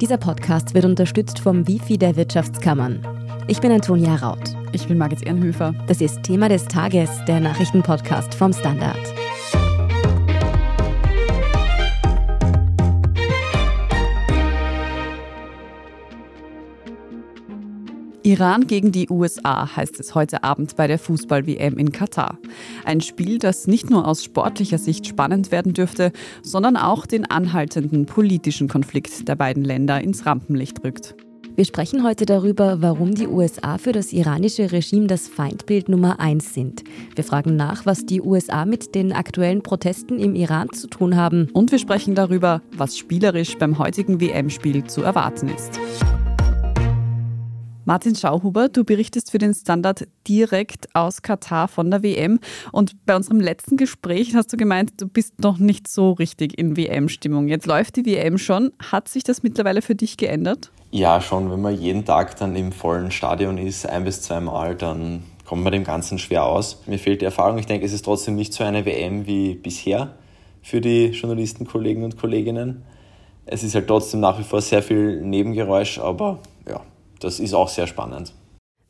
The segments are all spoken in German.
Dieser Podcast wird unterstützt vom Wifi der Wirtschaftskammern. Ich bin Antonia Raut. Ich bin Margit Ehrenhöfer. Das ist Thema des Tages, der Nachrichtenpodcast vom Standard. Iran gegen die USA heißt es heute Abend bei der Fußball-WM in Katar. Ein Spiel, das nicht nur aus sportlicher Sicht spannend werden dürfte, sondern auch den anhaltenden politischen Konflikt der beiden Länder ins Rampenlicht rückt. Wir sprechen heute darüber, warum die USA für das iranische Regime das Feindbild Nummer eins sind. Wir fragen nach, was die USA mit den aktuellen Protesten im Iran zu tun haben. Und wir sprechen darüber, was spielerisch beim heutigen WM-Spiel zu erwarten ist. Martin Schauhuber, du berichtest für den Standard direkt aus Katar von der WM. Und bei unserem letzten Gespräch hast du gemeint, du bist noch nicht so richtig in WM-Stimmung. Jetzt läuft die WM schon. Hat sich das mittlerweile für dich geändert? Ja, schon. Wenn man jeden Tag dann im vollen Stadion ist, ein bis zweimal, dann kommt man dem Ganzen schwer aus. Mir fehlt die Erfahrung. Ich denke, es ist trotzdem nicht so eine WM wie bisher für die Journalistenkollegen und Kolleginnen. Es ist halt trotzdem nach wie vor sehr viel Nebengeräusch, aber ja, das ist auch sehr spannend.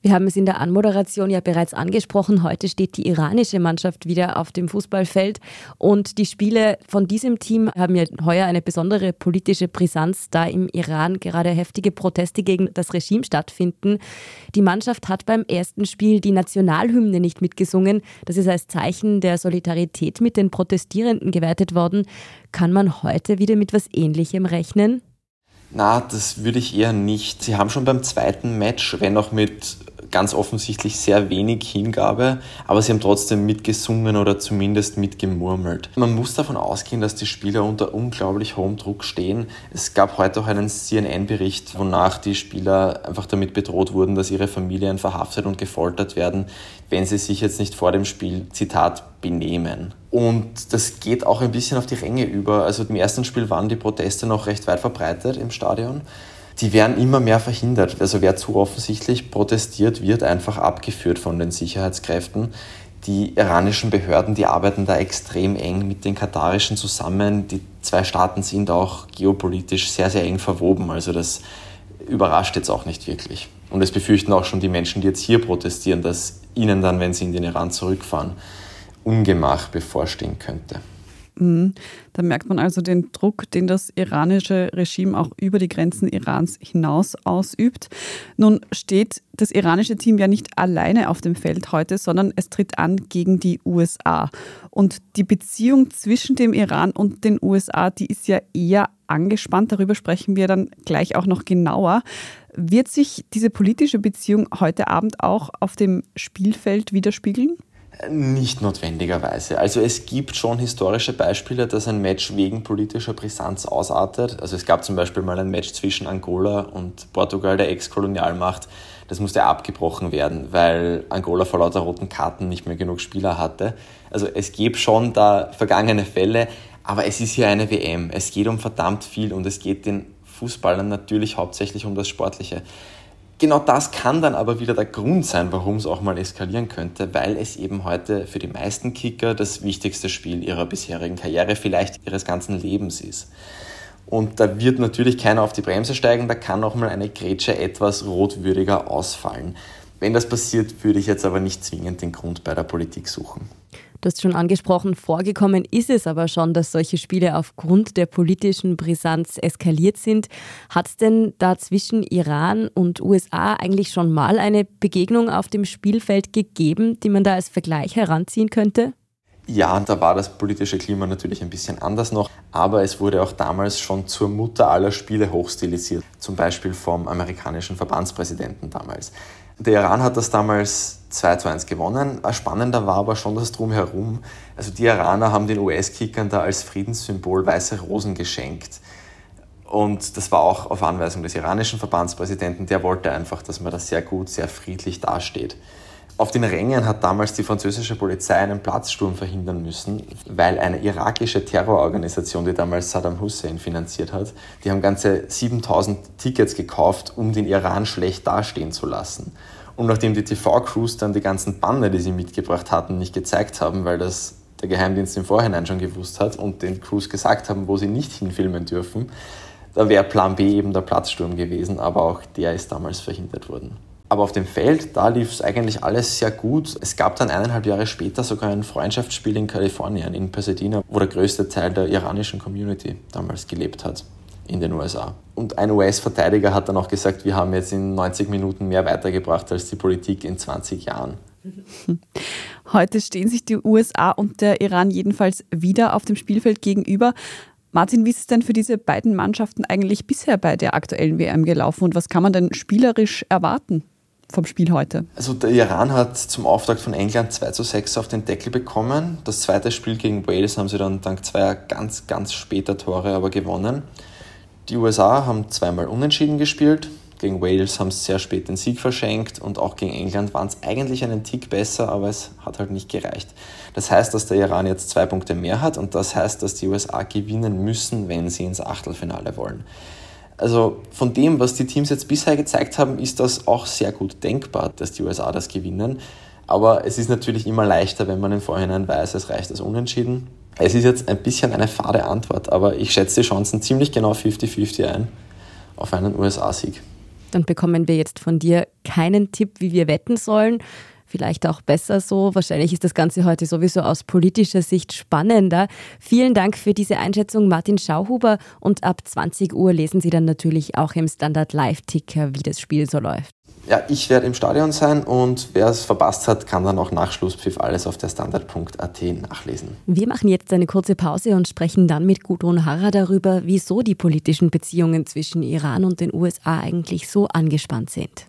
Wir haben es in der Anmoderation ja bereits angesprochen. Heute steht die iranische Mannschaft wieder auf dem Fußballfeld und die Spiele von diesem Team haben ja heuer eine besondere politische Brisanz, da im Iran gerade heftige Proteste gegen das Regime stattfinden. Die Mannschaft hat beim ersten Spiel die Nationalhymne nicht mitgesungen. Das ist als Zeichen der Solidarität mit den Protestierenden gewertet worden. Kann man heute wieder mit was Ähnlichem rechnen? Na, das würde ich eher nicht. Sie haben schon beim zweiten Match, wenn auch mit ganz offensichtlich sehr wenig Hingabe, aber sie haben trotzdem mitgesungen oder zumindest mitgemurmelt. Man muss davon ausgehen, dass die Spieler unter unglaublich hohem Druck stehen. Es gab heute auch einen CNN-Bericht, wonach die Spieler einfach damit bedroht wurden, dass ihre Familien verhaftet und gefoltert werden, wenn sie sich jetzt nicht vor dem Spiel, Zitat, benehmen. Und das geht auch ein bisschen auf die Ränge über. Also im ersten Spiel waren die Proteste noch recht weit verbreitet im Stadion die werden immer mehr verhindert. Also wer zu offensichtlich protestiert, wird einfach abgeführt von den Sicherheitskräften. Die iranischen Behörden, die arbeiten da extrem eng mit den katarischen zusammen. Die zwei Staaten sind auch geopolitisch sehr, sehr eng verwoben. Also das überrascht jetzt auch nicht wirklich. Und es befürchten auch schon die Menschen, die jetzt hier protestieren, dass ihnen dann, wenn sie in den Iran zurückfahren, Ungemach bevorstehen könnte. Mhm. Da merkt man also den Druck, den das iranische Regime auch über die Grenzen Irans hinaus ausübt. Nun steht das iranische Team ja nicht alleine auf dem Feld heute, sondern es tritt an gegen die USA. Und die Beziehung zwischen dem Iran und den USA, die ist ja eher angespannt. Darüber sprechen wir dann gleich auch noch genauer. Wird sich diese politische Beziehung heute Abend auch auf dem Spielfeld widerspiegeln? Nicht notwendigerweise. Also es gibt schon historische Beispiele, dass ein Match wegen politischer Brisanz ausartet. Also es gab zum Beispiel mal ein Match zwischen Angola und Portugal, der Ex-Kolonialmacht. Das musste abgebrochen werden, weil Angola vor lauter roten Karten nicht mehr genug Spieler hatte. Also es gibt schon da vergangene Fälle, aber es ist hier eine WM. Es geht um verdammt viel und es geht den Fußballern natürlich hauptsächlich um das Sportliche. Genau das kann dann aber wieder der Grund sein, warum es auch mal eskalieren könnte, weil es eben heute für die meisten Kicker das wichtigste Spiel ihrer bisherigen Karriere, vielleicht ihres ganzen Lebens ist. Und da wird natürlich keiner auf die Bremse steigen, da kann auch mal eine Grätsche etwas rotwürdiger ausfallen. Wenn das passiert, würde ich jetzt aber nicht zwingend den Grund bei der Politik suchen. Du hast schon angesprochen, vorgekommen ist es aber schon, dass solche Spiele aufgrund der politischen Brisanz eskaliert sind. Hat es denn da zwischen Iran und USA eigentlich schon mal eine Begegnung auf dem Spielfeld gegeben, die man da als Vergleich heranziehen könnte? Ja, da war das politische Klima natürlich ein bisschen anders noch, aber es wurde auch damals schon zur Mutter aller Spiele hochstilisiert, zum Beispiel vom amerikanischen Verbandspräsidenten damals. Der Iran hat das damals 2 zu 1 gewonnen. Spannender war aber schon das Drumherum. Also die Iraner haben den US-Kickern da als Friedenssymbol weiße Rosen geschenkt. Und das war auch auf Anweisung des iranischen Verbandspräsidenten. Der wollte einfach, dass man da sehr gut, sehr friedlich dasteht. Auf den Rängen hat damals die französische Polizei einen Platzsturm verhindern müssen, weil eine irakische Terrororganisation, die damals Saddam Hussein finanziert hat, die haben ganze 7000 Tickets gekauft, um den Iran schlecht dastehen zu lassen. Und nachdem die TV-Crews dann die ganzen Banner, die sie mitgebracht hatten, nicht gezeigt haben, weil das der Geheimdienst im Vorhinein schon gewusst hat und den Crews gesagt haben, wo sie nicht hinfilmen dürfen, Da wäre Plan B eben der Platzsturm gewesen, aber auch der ist damals verhindert worden. Aber auf dem Feld, da lief es eigentlich alles sehr gut. Es gab dann eineinhalb Jahre später sogar ein Freundschaftsspiel in Kalifornien, in Pasadena, wo der größte Teil der iranischen Community damals gelebt hat in den USA. Und ein US-Verteidiger hat dann auch gesagt, wir haben jetzt in 90 Minuten mehr weitergebracht als die Politik in 20 Jahren. Heute stehen sich die USA und der Iran jedenfalls wieder auf dem Spielfeld gegenüber. Martin, wie ist es denn für diese beiden Mannschaften eigentlich bisher bei der aktuellen WM gelaufen und was kann man denn spielerisch erwarten? Vom Spiel heute? Also der Iran hat zum Auftakt von England 2 zu 6 auf den Deckel bekommen. Das zweite Spiel gegen Wales haben sie dann dank zweier ganz, ganz später Tore aber gewonnen. Die USA haben zweimal unentschieden gespielt. Gegen Wales haben sie sehr spät den Sieg verschenkt und auch gegen England waren es eigentlich einen Tick besser, aber es hat halt nicht gereicht. Das heißt, dass der Iran jetzt zwei Punkte mehr hat und das heißt, dass die USA gewinnen müssen, wenn sie ins Achtelfinale wollen. Also von dem, was die Teams jetzt bisher gezeigt haben, ist das auch sehr gut denkbar, dass die USA das gewinnen. Aber es ist natürlich immer leichter, wenn man im Vorhinein weiß, es reicht als Unentschieden. Es ist jetzt ein bisschen eine fade Antwort, aber ich schätze die Chancen ziemlich genau 50-50 ein auf einen USA-Sieg. Dann bekommen wir jetzt von dir keinen Tipp, wie wir wetten sollen vielleicht auch besser so. Wahrscheinlich ist das Ganze heute sowieso aus politischer Sicht spannender. Vielen Dank für diese Einschätzung, Martin Schauhuber. Und ab 20 Uhr lesen Sie dann natürlich auch im Standard Live-Ticker, wie das Spiel so läuft. Ja, ich werde im Stadion sein und wer es verpasst hat, kann dann auch nach Schlusspfiff alles auf der Standard.at nachlesen. Wir machen jetzt eine kurze Pause und sprechen dann mit Gudrun Harrer darüber, wieso die politischen Beziehungen zwischen Iran und den USA eigentlich so angespannt sind.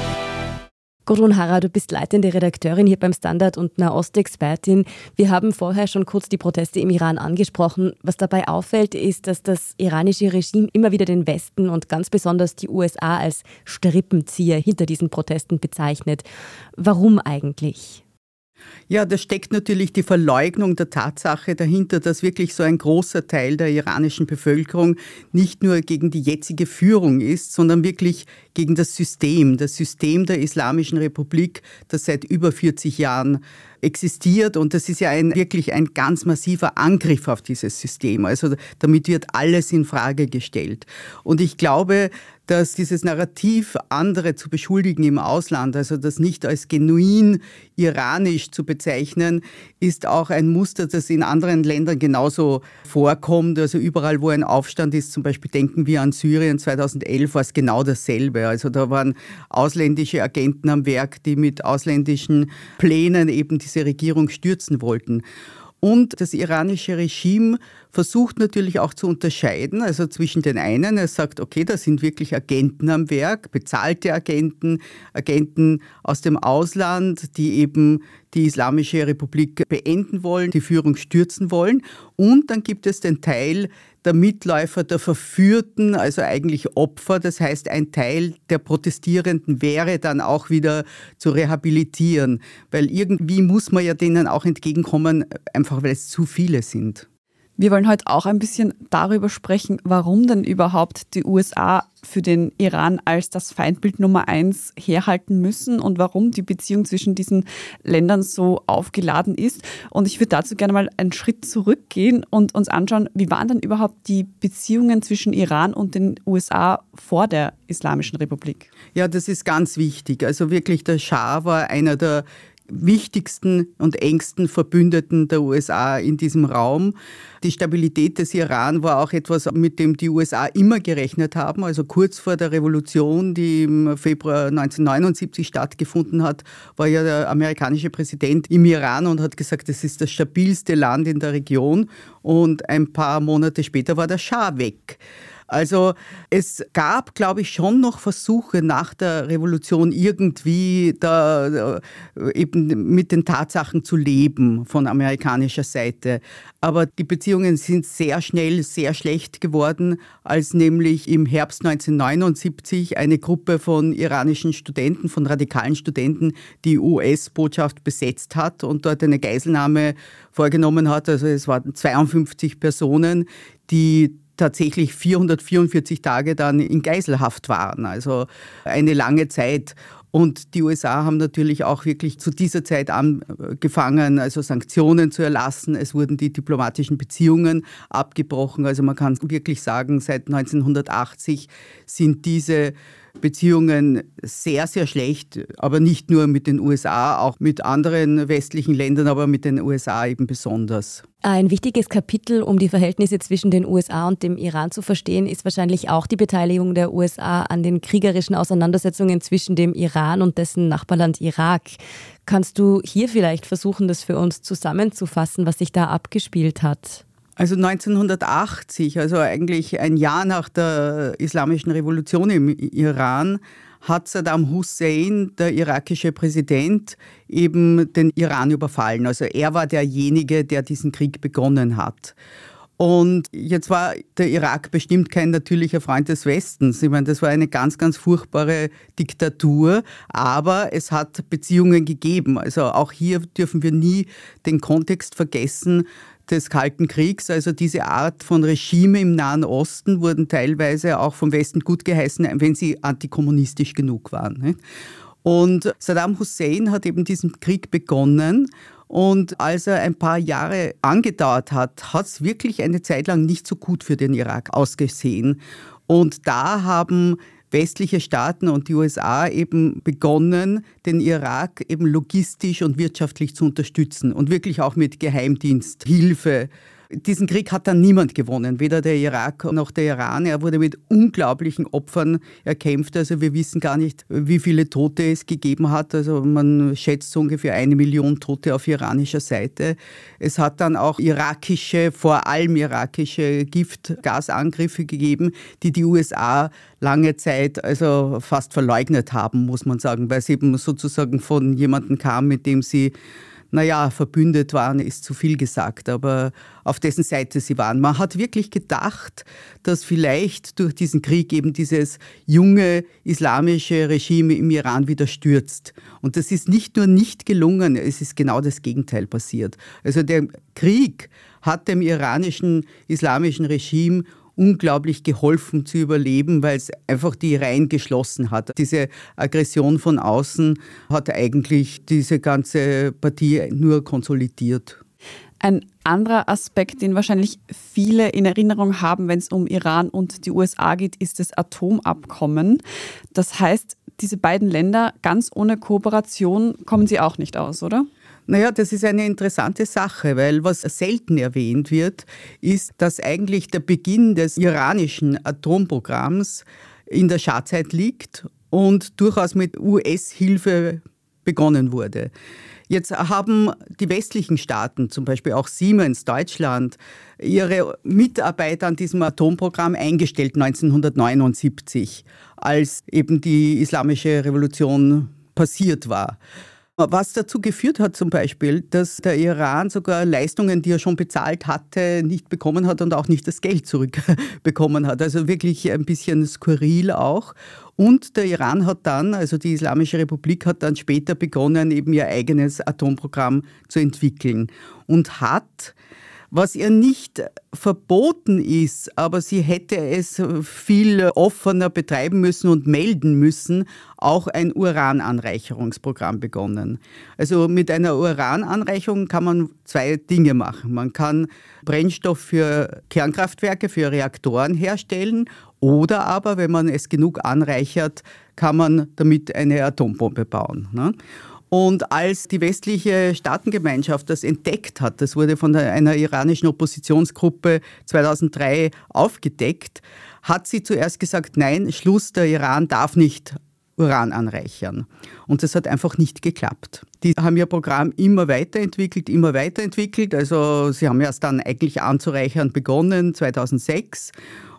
Gudrun Harrer, du bist leitende Redakteurin hier beim Standard und Nahostexpertin. Wir haben vorher schon kurz die Proteste im Iran angesprochen. Was dabei auffällt, ist, dass das iranische Regime immer wieder den Westen und ganz besonders die USA als Strippenzieher hinter diesen Protesten bezeichnet. Warum eigentlich? Ja, da steckt natürlich die Verleugnung der Tatsache dahinter, dass wirklich so ein großer Teil der iranischen Bevölkerung nicht nur gegen die jetzige Führung ist, sondern wirklich gegen das System, das System der Islamischen Republik, das seit über 40 Jahren existiert. Und das ist ja ein, wirklich ein ganz massiver Angriff auf dieses System. Also damit wird alles in Frage gestellt. Und ich glaube, dass dieses Narrativ, andere zu beschuldigen im Ausland, also das nicht als genuin iranisch zu bezeichnen, ist auch ein Muster, das in anderen Ländern genauso vorkommt. Also überall, wo ein Aufstand ist, zum Beispiel denken wir an Syrien 2011, war es genau dasselbe. Also da waren ausländische Agenten am Werk, die mit ausländischen Plänen eben diese Regierung stürzen wollten. Und das iranische Regime versucht natürlich auch zu unterscheiden, also zwischen den einen, er sagt, okay, da sind wirklich Agenten am Werk, bezahlte Agenten, Agenten aus dem Ausland, die eben die Islamische Republik beenden wollen, die Führung stürzen wollen. Und dann gibt es den Teil der Mitläufer, der Verführten, also eigentlich Opfer. Das heißt, ein Teil der Protestierenden wäre dann auch wieder zu rehabilitieren, weil irgendwie muss man ja denen auch entgegenkommen, einfach weil es zu viele sind. Wir wollen heute auch ein bisschen darüber sprechen, warum denn überhaupt die USA für den Iran als das Feindbild Nummer eins herhalten müssen und warum die Beziehung zwischen diesen Ländern so aufgeladen ist. Und ich würde dazu gerne mal einen Schritt zurückgehen und uns anschauen, wie waren denn überhaupt die Beziehungen zwischen Iran und den USA vor der Islamischen Republik? Ja, das ist ganz wichtig. Also wirklich, der Schah war einer der wichtigsten und engsten Verbündeten der USA in diesem Raum. Die Stabilität des Iran war auch etwas, mit dem die USA immer gerechnet haben. Also kurz vor der Revolution, die im Februar 1979 stattgefunden hat, war ja der amerikanische Präsident im Iran und hat gesagt, es ist das stabilste Land in der Region. Und ein paar Monate später war der Schah weg. Also es gab, glaube ich, schon noch Versuche nach der Revolution irgendwie da äh, eben mit den Tatsachen zu leben von amerikanischer Seite. Aber die Beziehungen sind sehr schnell sehr schlecht geworden, als nämlich im Herbst 1979 eine Gruppe von iranischen Studenten, von radikalen Studenten, die US-Botschaft besetzt hat und dort eine Geiselnahme vorgenommen hat. Also es waren 52 Personen, die tatsächlich 444 Tage dann in Geiselhaft waren, also eine lange Zeit. Und die USA haben natürlich auch wirklich zu dieser Zeit angefangen, also Sanktionen zu erlassen. Es wurden die diplomatischen Beziehungen abgebrochen. Also man kann wirklich sagen, seit 1980 sind diese Beziehungen sehr, sehr schlecht, aber nicht nur mit den USA, auch mit anderen westlichen Ländern, aber mit den USA eben besonders. Ein wichtiges Kapitel, um die Verhältnisse zwischen den USA und dem Iran zu verstehen, ist wahrscheinlich auch die Beteiligung der USA an den kriegerischen Auseinandersetzungen zwischen dem Iran und dessen Nachbarland Irak. Kannst du hier vielleicht versuchen, das für uns zusammenzufassen, was sich da abgespielt hat? Also 1980, also eigentlich ein Jahr nach der Islamischen Revolution im Iran, hat Saddam Hussein, der irakische Präsident, eben den Iran überfallen. Also er war derjenige, der diesen Krieg begonnen hat. Und jetzt war der Irak bestimmt kein natürlicher Freund des Westens. Ich meine, das war eine ganz, ganz furchtbare Diktatur, aber es hat Beziehungen gegeben. Also auch hier dürfen wir nie den Kontext vergessen, des Kalten Kriegs. Also diese Art von Regime im Nahen Osten wurden teilweise auch vom Westen gut geheißen, wenn sie antikommunistisch genug waren. Und Saddam Hussein hat eben diesen Krieg begonnen. Und als er ein paar Jahre angedauert hat, hat es wirklich eine Zeit lang nicht so gut für den Irak ausgesehen. Und da haben westliche Staaten und die USA eben begonnen, den Irak eben logistisch und wirtschaftlich zu unterstützen und wirklich auch mit Geheimdiensthilfe diesen Krieg hat dann niemand gewonnen, weder der Irak noch der Iran. Er wurde mit unglaublichen Opfern erkämpft. Also wir wissen gar nicht, wie viele Tote es gegeben hat. Also man schätzt so ungefähr eine Million Tote auf iranischer Seite. Es hat dann auch irakische, vor allem irakische Giftgasangriffe gegeben, die die USA lange Zeit also fast verleugnet haben, muss man sagen, weil es eben sozusagen von jemandem kam, mit dem sie naja, verbündet waren, ist zu viel gesagt, aber auf dessen Seite sie waren. Man hat wirklich gedacht, dass vielleicht durch diesen Krieg eben dieses junge islamische Regime im Iran wieder stürzt. Und das ist nicht nur nicht gelungen, es ist genau das Gegenteil passiert. Also der Krieg hat dem iranischen islamischen Regime unglaublich geholfen zu überleben, weil es einfach die Reihen geschlossen hat. Diese Aggression von außen hat eigentlich diese ganze Partie nur konsolidiert. Ein anderer Aspekt, den wahrscheinlich viele in Erinnerung haben, wenn es um Iran und die USA geht, ist das Atomabkommen. Das heißt, diese beiden Länder ganz ohne Kooperation kommen sie auch nicht aus, oder? Naja, das ist eine interessante Sache, weil was selten erwähnt wird, ist, dass eigentlich der Beginn des iranischen Atomprogramms in der Schadzeit liegt und durchaus mit US-Hilfe begonnen wurde. Jetzt haben die westlichen Staaten, zum Beispiel auch Siemens, Deutschland, ihre Mitarbeiter an diesem Atomprogramm eingestellt 1979, als eben die islamische Revolution passiert war. Was dazu geführt hat zum Beispiel, dass der Iran sogar Leistungen, die er schon bezahlt hatte, nicht bekommen hat und auch nicht das Geld zurückbekommen hat. Also wirklich ein bisschen skurril auch. Und der Iran hat dann, also die Islamische Republik hat dann später begonnen, eben ihr eigenes Atomprogramm zu entwickeln und hat was ihr nicht verboten ist, aber sie hätte es viel offener betreiben müssen und melden müssen, auch ein Urananreicherungsprogramm begonnen. Also mit einer Urananreicherung kann man zwei Dinge machen. Man kann Brennstoff für Kernkraftwerke, für Reaktoren herstellen oder aber, wenn man es genug anreichert, kann man damit eine Atombombe bauen. Ne? Und als die westliche Staatengemeinschaft das entdeckt hat, das wurde von einer iranischen Oppositionsgruppe 2003 aufgedeckt, hat sie zuerst gesagt, nein, Schluss, der Iran darf nicht Uran anreichern. Und das hat einfach nicht geklappt. Die haben ihr Programm immer weiterentwickelt, immer weiterentwickelt. Also sie haben erst dann eigentlich anzureichern begonnen, 2006.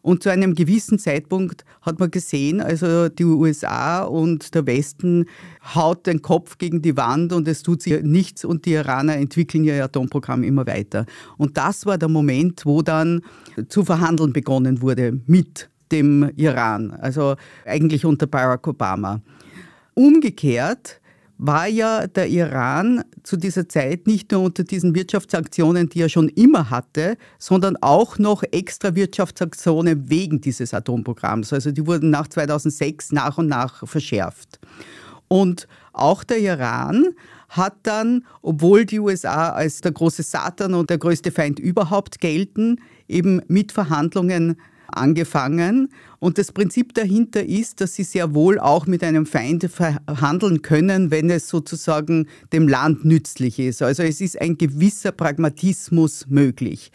Und zu einem gewissen Zeitpunkt hat man gesehen, also die USA und der Westen haut den Kopf gegen die Wand und es tut sich nichts und die Iraner entwickeln ihr Atomprogramm immer weiter. Und das war der Moment, wo dann zu verhandeln begonnen wurde mit dem Iran, also eigentlich unter Barack Obama. Umgekehrt war ja der Iran zu dieser Zeit nicht nur unter diesen Wirtschaftssanktionen, die er schon immer hatte, sondern auch noch extra Wirtschaftssanktionen wegen dieses Atomprogramms. Also die wurden nach 2006 nach und nach verschärft. Und auch der Iran hat dann, obwohl die USA als der große Satan und der größte Feind überhaupt gelten, eben mit Verhandlungen angefangen. Und das Prinzip dahinter ist, dass sie sehr wohl auch mit einem Feind verhandeln können, wenn es sozusagen dem Land nützlich ist. Also es ist ein gewisser Pragmatismus möglich.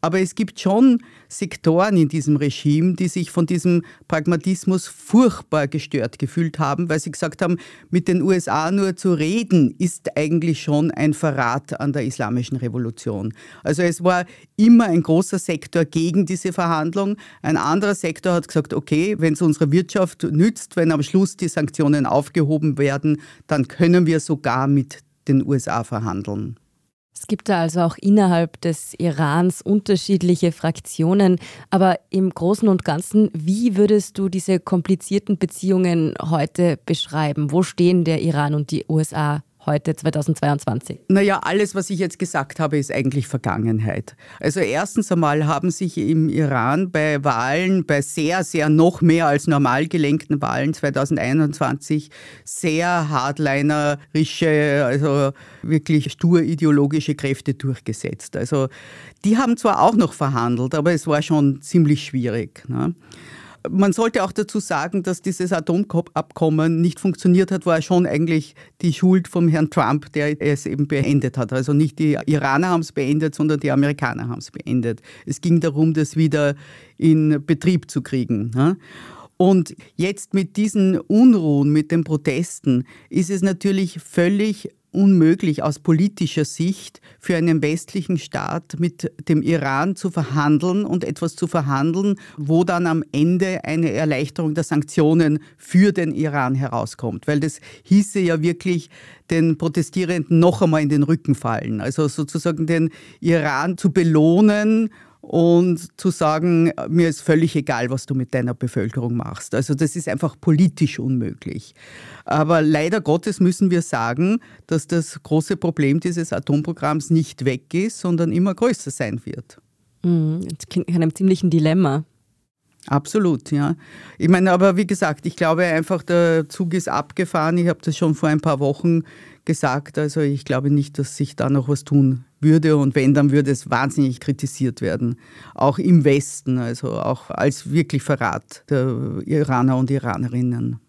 Aber es gibt schon Sektoren in diesem Regime, die sich von diesem Pragmatismus furchtbar gestört gefühlt haben, weil sie gesagt haben, mit den USA nur zu reden, ist eigentlich schon ein Verrat an der islamischen Revolution. Also es war immer ein großer Sektor gegen diese Verhandlung. Ein anderer Sektor hat gesagt, okay, wenn es unserer Wirtschaft nützt, wenn am Schluss die Sanktionen aufgehoben werden, dann können wir sogar mit den USA verhandeln. Es gibt da also auch innerhalb des Irans unterschiedliche Fraktionen. Aber im Großen und Ganzen, wie würdest du diese komplizierten Beziehungen heute beschreiben? Wo stehen der Iran und die USA heute 2022? Naja, alles, was ich jetzt gesagt habe, ist eigentlich Vergangenheit. Also erstens einmal haben sich im Iran bei Wahlen, bei sehr, sehr noch mehr als normal gelenkten Wahlen 2021 sehr hardlinerische, also wirklich stur ideologische Kräfte durchgesetzt. Also die haben zwar auch noch verhandelt, aber es war schon ziemlich schwierig. Ne? Man sollte auch dazu sagen, dass dieses Atomabkommen nicht funktioniert hat, war schon eigentlich die Schuld vom Herrn Trump, der es eben beendet hat. Also nicht die Iraner haben es beendet, sondern die Amerikaner haben es beendet. Es ging darum, das wieder in Betrieb zu kriegen. Und jetzt mit diesen Unruhen, mit den Protesten, ist es natürlich völlig unmöglich aus politischer Sicht für einen westlichen Staat mit dem Iran zu verhandeln und etwas zu verhandeln, wo dann am Ende eine Erleichterung der Sanktionen für den Iran herauskommt. Weil das hieße ja wirklich den Protestierenden noch einmal in den Rücken fallen. Also sozusagen den Iran zu belohnen und zu sagen, mir ist völlig egal, was du mit deiner Bevölkerung machst. Also das ist einfach politisch unmöglich. Aber leider Gottes müssen wir sagen, dass das große Problem dieses Atomprogramms nicht weg ist, sondern immer größer sein wird. Mhm, das klingt nach einem ziemlichen Dilemma. Absolut, ja. Ich meine, aber wie gesagt, ich glaube einfach, der Zug ist abgefahren. Ich habe das schon vor ein paar Wochen gesagt. Also ich glaube nicht, dass sich da noch was tun würde. Und wenn, dann würde es wahnsinnig kritisiert werden. Auch im Westen, also auch als wirklich Verrat der Iraner und Iranerinnen.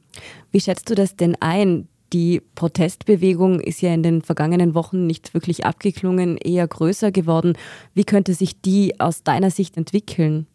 Wie schätzt du das denn ein? Die Protestbewegung ist ja in den vergangenen Wochen nicht wirklich abgeklungen, eher größer geworden. Wie könnte sich die aus deiner Sicht entwickeln?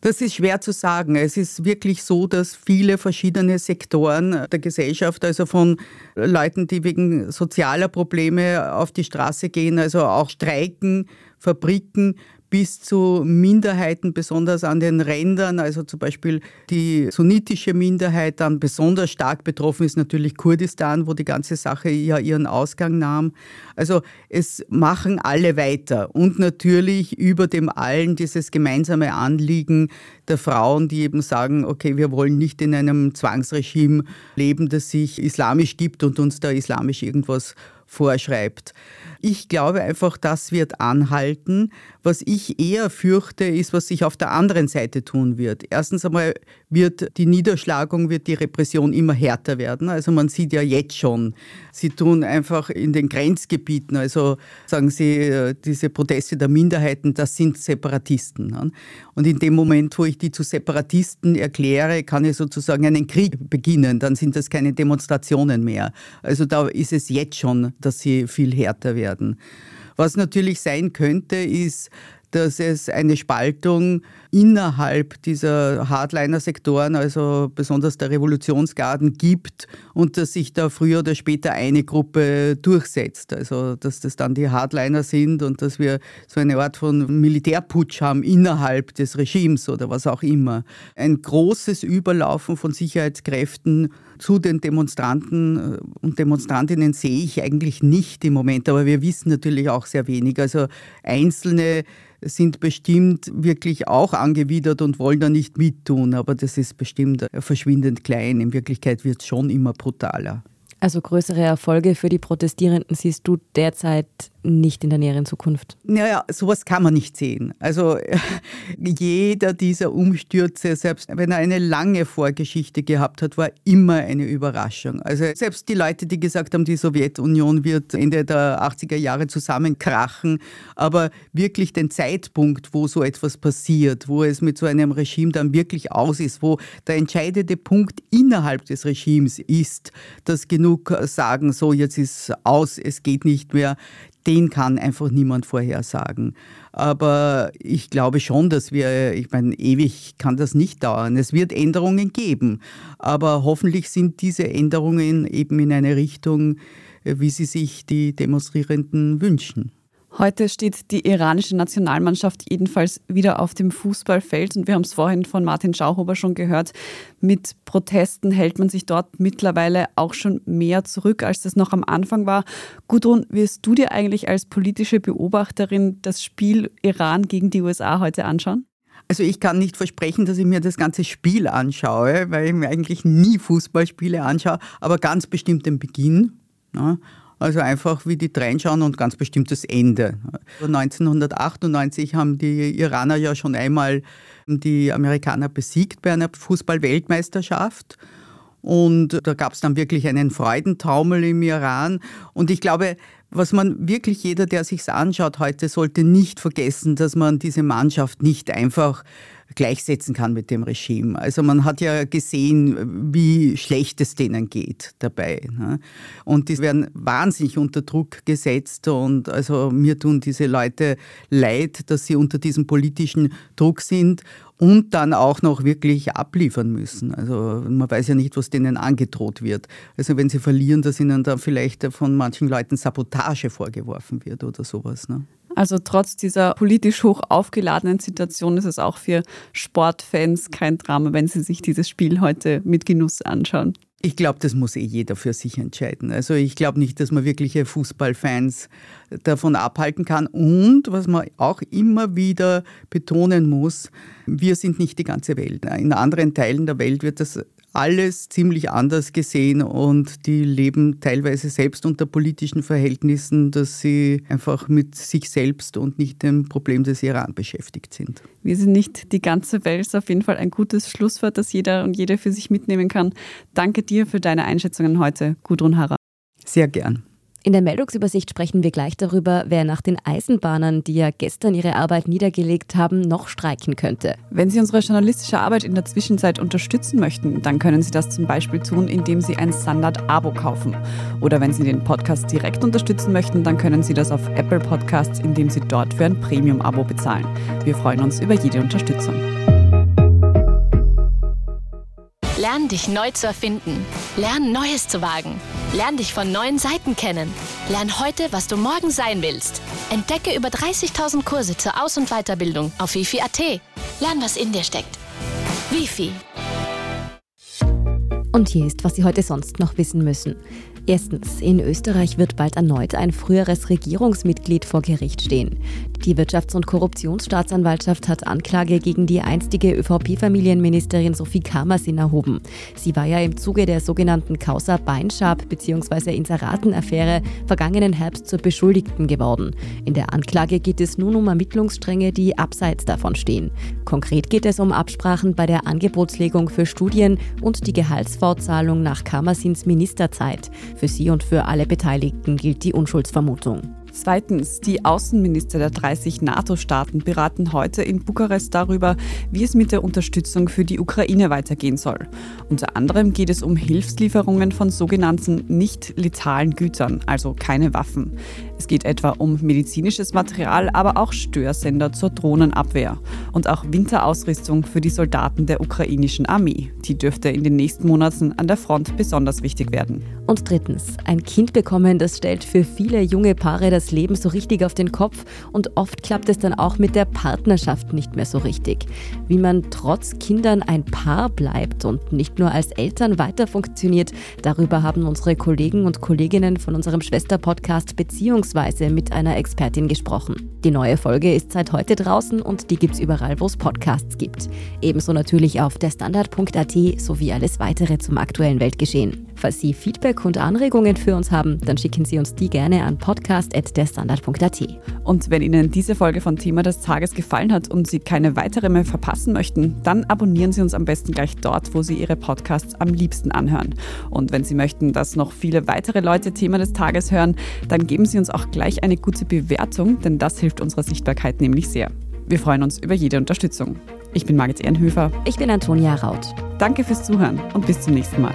Das ist schwer zu sagen. Es ist wirklich so, dass viele verschiedene Sektoren der Gesellschaft, also von Leuten, die wegen sozialer Probleme auf die Straße gehen, also auch streiken, Fabriken, bis zu Minderheiten, besonders an den Rändern, also zum Beispiel die sunnitische Minderheit, dann besonders stark betroffen ist natürlich Kurdistan, wo die ganze Sache ja ihren Ausgang nahm. Also es machen alle weiter und natürlich über dem allen dieses gemeinsame Anliegen der Frauen, die eben sagen, okay, wir wollen nicht in einem Zwangsregime leben, das sich islamisch gibt und uns da islamisch irgendwas vorschreibt. Ich glaube einfach, das wird anhalten. Was ich eher fürchte, ist, was sich auf der anderen Seite tun wird. Erstens einmal wird die Niederschlagung, wird die Repression immer härter werden. Also man sieht ja jetzt schon, sie tun einfach in den Grenzgebieten, also sagen sie, äh, diese Proteste der Minderheiten, das sind Separatisten. Ne? Und in dem Moment, wo ich die zu Separatisten erkläre, kann ich sozusagen einen Krieg beginnen. Dann sind das keine Demonstrationen mehr. Also da ist es jetzt schon, dass sie viel härter werden. Was natürlich sein könnte, ist, dass es eine Spaltung innerhalb dieser Hardliner-Sektoren, also besonders der Revolutionsgarden, gibt und dass sich da früher oder später eine Gruppe durchsetzt. Also dass das dann die Hardliner sind und dass wir so eine Art von Militärputsch haben innerhalb des Regimes oder was auch immer. Ein großes Überlaufen von Sicherheitskräften zu den Demonstranten äh, und Demonstrantinnen sehe ich eigentlich nicht im Moment, aber wir wissen natürlich auch sehr wenig. Also einzelne sind bestimmt wirklich auch angewidert und wollen da nicht mittun, aber das ist bestimmt verschwindend klein. In Wirklichkeit wird es schon immer brutaler. Also größere Erfolge für die Protestierenden siehst du derzeit nicht in der näheren Zukunft. Naja, sowas kann man nicht sehen. Also jeder dieser Umstürze, selbst wenn er eine lange Vorgeschichte gehabt hat, war immer eine Überraschung. Also selbst die Leute, die gesagt haben, die Sowjetunion wird Ende der 80er Jahre zusammenkrachen, aber wirklich den Zeitpunkt, wo so etwas passiert, wo es mit so einem Regime dann wirklich aus ist, wo der entscheidende Punkt innerhalb des Regimes ist, dass genug sagen, so jetzt ist aus, es geht nicht mehr, den kann einfach niemand vorhersagen. Aber ich glaube schon, dass wir, ich meine, ewig kann das nicht dauern. Es wird Änderungen geben. Aber hoffentlich sind diese Änderungen eben in eine Richtung, wie sie sich die Demonstrierenden wünschen. Heute steht die iranische Nationalmannschaft jedenfalls wieder auf dem Fußballfeld und wir haben es vorhin von Martin Schauhuber schon gehört. Mit Protesten hält man sich dort mittlerweile auch schon mehr zurück, als das noch am Anfang war. Gudrun, wirst du dir eigentlich als politische Beobachterin das Spiel Iran gegen die USA heute anschauen? Also ich kann nicht versprechen, dass ich mir das ganze Spiel anschaue, weil ich mir eigentlich nie Fußballspiele anschaue, aber ganz bestimmt den Beginn. Ja. Also einfach wie die reinschauen und ganz bestimmt das Ende. 1998 haben die Iraner ja schon einmal die Amerikaner besiegt bei einer Fußball-Weltmeisterschaft. Und da gab es dann wirklich einen Freudentaumel im Iran. Und ich glaube, was man wirklich jeder, der sich anschaut heute, sollte nicht vergessen, dass man diese Mannschaft nicht einfach gleichsetzen kann mit dem Regime. Also man hat ja gesehen, wie schlecht es denen geht dabei. Ne? Und die werden wahnsinnig unter Druck gesetzt und also mir tun diese Leute leid, dass sie unter diesem politischen Druck sind und dann auch noch wirklich abliefern müssen. Also man weiß ja nicht, was denen angedroht wird. Also wenn sie verlieren, dass ihnen da vielleicht von manchen Leuten Sabotage vorgeworfen wird oder sowas. Ne? Also trotz dieser politisch hoch aufgeladenen Situation ist es auch für Sportfans kein Drama, wenn sie sich dieses Spiel heute mit Genuss anschauen. Ich glaube, das muss eh jeder für sich entscheiden. Also ich glaube nicht, dass man wirkliche Fußballfans davon abhalten kann. Und was man auch immer wieder betonen muss, wir sind nicht die ganze Welt. In anderen Teilen der Welt wird das alles ziemlich anders gesehen und die leben teilweise selbst unter politischen Verhältnissen, dass sie einfach mit sich selbst und nicht dem Problem des Iran beschäftigt sind. Wir sind nicht die ganze Welt, ist auf jeden Fall ein gutes Schlusswort, das jeder und jede für sich mitnehmen kann. Danke dir für deine Einschätzungen heute, Gudrun Harrer. Sehr gern. In der Meldungsübersicht sprechen wir gleich darüber, wer nach den Eisenbahnern, die ja gestern ihre Arbeit niedergelegt haben, noch streiken könnte. Wenn Sie unsere journalistische Arbeit in der Zwischenzeit unterstützen möchten, dann können Sie das zum Beispiel tun, indem Sie ein Standard-Abo kaufen. Oder wenn Sie den Podcast direkt unterstützen möchten, dann können Sie das auf Apple Podcasts, indem Sie dort für ein Premium-Abo bezahlen. Wir freuen uns über jede Unterstützung. Lern dich neu zu erfinden. Lern Neues zu wagen. Lern dich von neuen Seiten kennen. Lern heute, was du morgen sein willst. Entdecke über 30.000 Kurse zur Aus- und Weiterbildung auf wifi.at. Lern, was in dir steckt. Wifi. Und hier ist, was Sie heute sonst noch wissen müssen. Erstens, in Österreich wird bald erneut ein früheres Regierungsmitglied vor Gericht stehen. Die Wirtschafts- und Korruptionsstaatsanwaltschaft hat Anklage gegen die einstige ÖVP-Familienministerin Sophie Kamersin erhoben. Sie war ja im Zuge der sogenannten Causa Beinschab bzw. Inseraten-Affäre vergangenen Herbst zur Beschuldigten geworden. In der Anklage geht es nun um Ermittlungsstränge, die abseits davon stehen. Konkret geht es um Absprachen bei der Angebotslegung für Studien und die Gehaltsfortzahlung nach Kamersins Ministerzeit. Für sie und für alle Beteiligten gilt die Unschuldsvermutung. Zweitens, die Außenminister der 30 NATO-Staaten beraten heute in Bukarest darüber, wie es mit der Unterstützung für die Ukraine weitergehen soll. Unter anderem geht es um Hilfslieferungen von sogenannten nicht letalen Gütern, also keine Waffen. Es geht etwa um medizinisches Material, aber auch Störsender zur Drohnenabwehr und auch Winterausrüstung für die Soldaten der ukrainischen Armee. Die dürfte in den nächsten Monaten an der Front besonders wichtig werden. Und drittens, ein Kind bekommen, das stellt für viele junge Paare das Leben so richtig auf den Kopf und oft klappt es dann auch mit der Partnerschaft nicht mehr so richtig. Wie man trotz Kindern ein Paar bleibt und nicht nur als Eltern weiter funktioniert, darüber haben unsere Kollegen und Kolleginnen von unserem Schwesterpodcast beziehungsweise mit einer Expertin gesprochen. Die neue Folge ist seit heute draußen und die gibt's überall, wo es Podcasts gibt. Ebenso natürlich auf der Standard.at sowie alles weitere zum aktuellen Weltgeschehen. Falls Sie Feedback Feedback und Anregungen für uns haben, dann schicken Sie uns die gerne an podcast.derstandard.at. Und wenn Ihnen diese Folge von Thema des Tages gefallen hat und Sie keine weitere mehr verpassen möchten, dann abonnieren Sie uns am besten gleich dort, wo Sie Ihre Podcasts am liebsten anhören. Und wenn Sie möchten, dass noch viele weitere Leute Thema des Tages hören, dann geben Sie uns auch gleich eine gute Bewertung, denn das hilft unserer Sichtbarkeit nämlich sehr. Wir freuen uns über jede Unterstützung. Ich bin Margit Ehrenhöfer. Ich bin Antonia Raut. Danke fürs Zuhören und bis zum nächsten Mal.